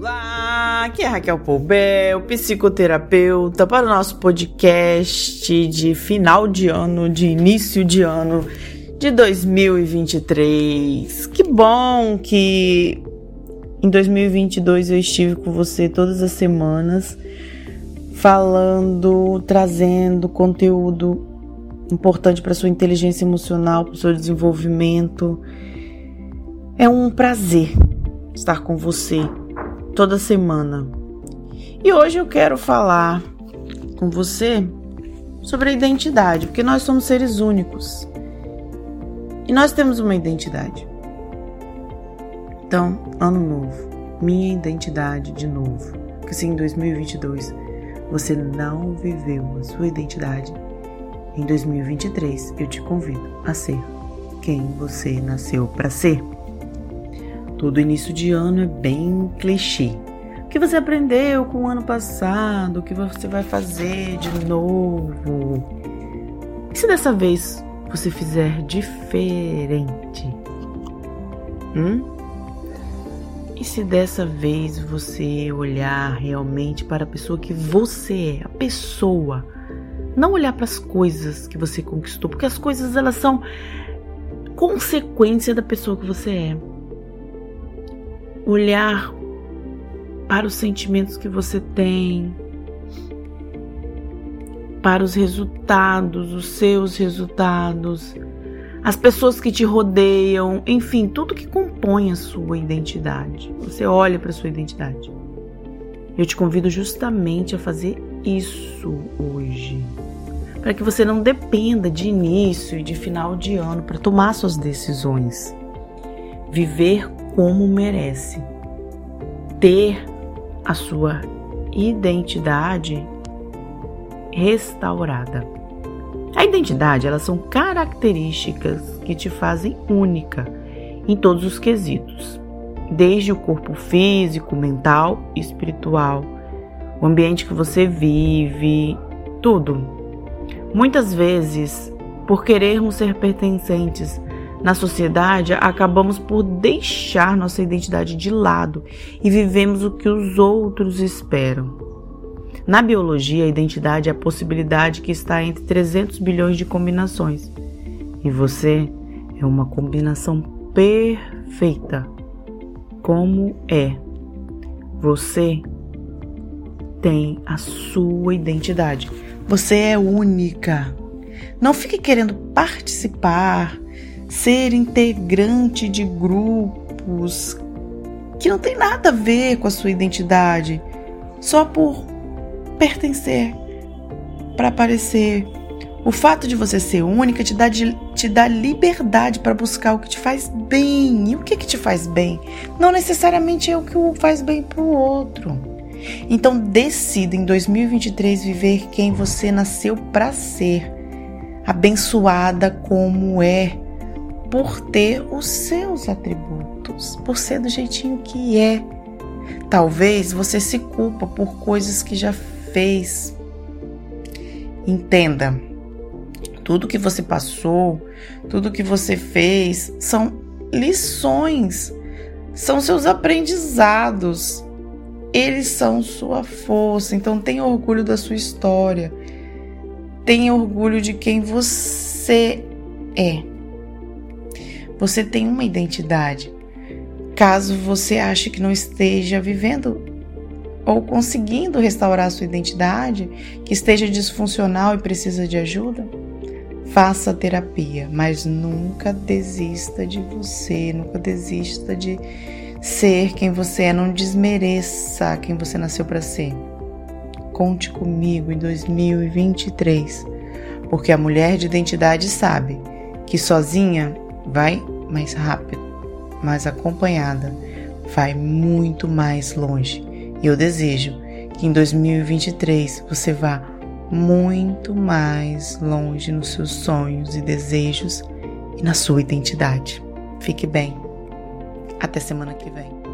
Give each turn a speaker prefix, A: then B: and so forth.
A: Olá, aqui é Raquel Poubel, psicoterapeuta, para o nosso podcast de final de ano, de início de ano de 2023. Que bom que em 2022 eu estive com você todas as semanas falando, trazendo conteúdo importante para sua inteligência emocional, para o seu desenvolvimento. É um prazer estar com você toda semana. E hoje eu quero falar com você sobre a identidade, porque nós somos seres únicos. E nós temos uma identidade. Então, ano novo, minha identidade de novo. Porque se em 2022 você não viveu a sua identidade, em 2023 eu te convido a ser quem você nasceu para ser. Todo início de ano é bem clichê. O que você aprendeu com o ano passado, o que você vai fazer de novo. E se dessa vez você fizer diferente? Hum? E se dessa vez você olhar realmente para a pessoa que você é, a pessoa, não olhar para as coisas que você conquistou, porque as coisas elas são consequência da pessoa que você é. Olhar para os sentimentos que você tem, para os resultados, os seus resultados, as pessoas que te rodeiam, enfim, tudo que compõe a sua identidade. Você olha para a sua identidade. Eu te convido justamente a fazer isso hoje. Para que você não dependa de início e de final de ano para tomar suas decisões. Viver como merece. Ter a sua identidade restaurada. A identidade, elas são características que te fazem única em todos os quesitos, desde o corpo físico, mental e espiritual, o ambiente que você vive, tudo. Muitas vezes, por querermos ser pertencentes na sociedade, acabamos por deixar nossa identidade de lado e vivemos o que os outros esperam. Na biologia, a identidade é a possibilidade que está entre 300 bilhões de combinações. E você é uma combinação perfeita. Como é? Você tem a sua identidade. Você é única. Não fique querendo participar, ser integrante de grupos que não tem nada a ver com a sua identidade, só por pertencer, para aparecer. O fato de você ser única te dá, te dá liberdade para buscar o que te faz bem. E o que, que te faz bem? Não necessariamente é o que faz bem para o outro. Então decida em 2023 viver quem você nasceu para ser, abençoada como é, por ter os seus atributos, por ser do jeitinho que é. Talvez você se culpa por coisas que já fez. Entenda, tudo que você passou, tudo que você fez são lições, são seus aprendizados. Eles são sua força. Então tenha orgulho da sua história. Tenha orgulho de quem você é. Você tem uma identidade. Caso você ache que não esteja vivendo ou conseguindo restaurar sua identidade, que esteja disfuncional e precisa de ajuda, faça terapia, mas nunca desista de você, nunca desista de ser quem você é, não desmereça quem você nasceu para ser. Conte comigo em 2023, porque a mulher de identidade sabe que sozinha vai mais rápido, mas acompanhada vai muito mais longe. E eu desejo que em 2023 você vá muito mais longe nos seus sonhos e desejos e na sua identidade. Fique bem. Até semana que vem.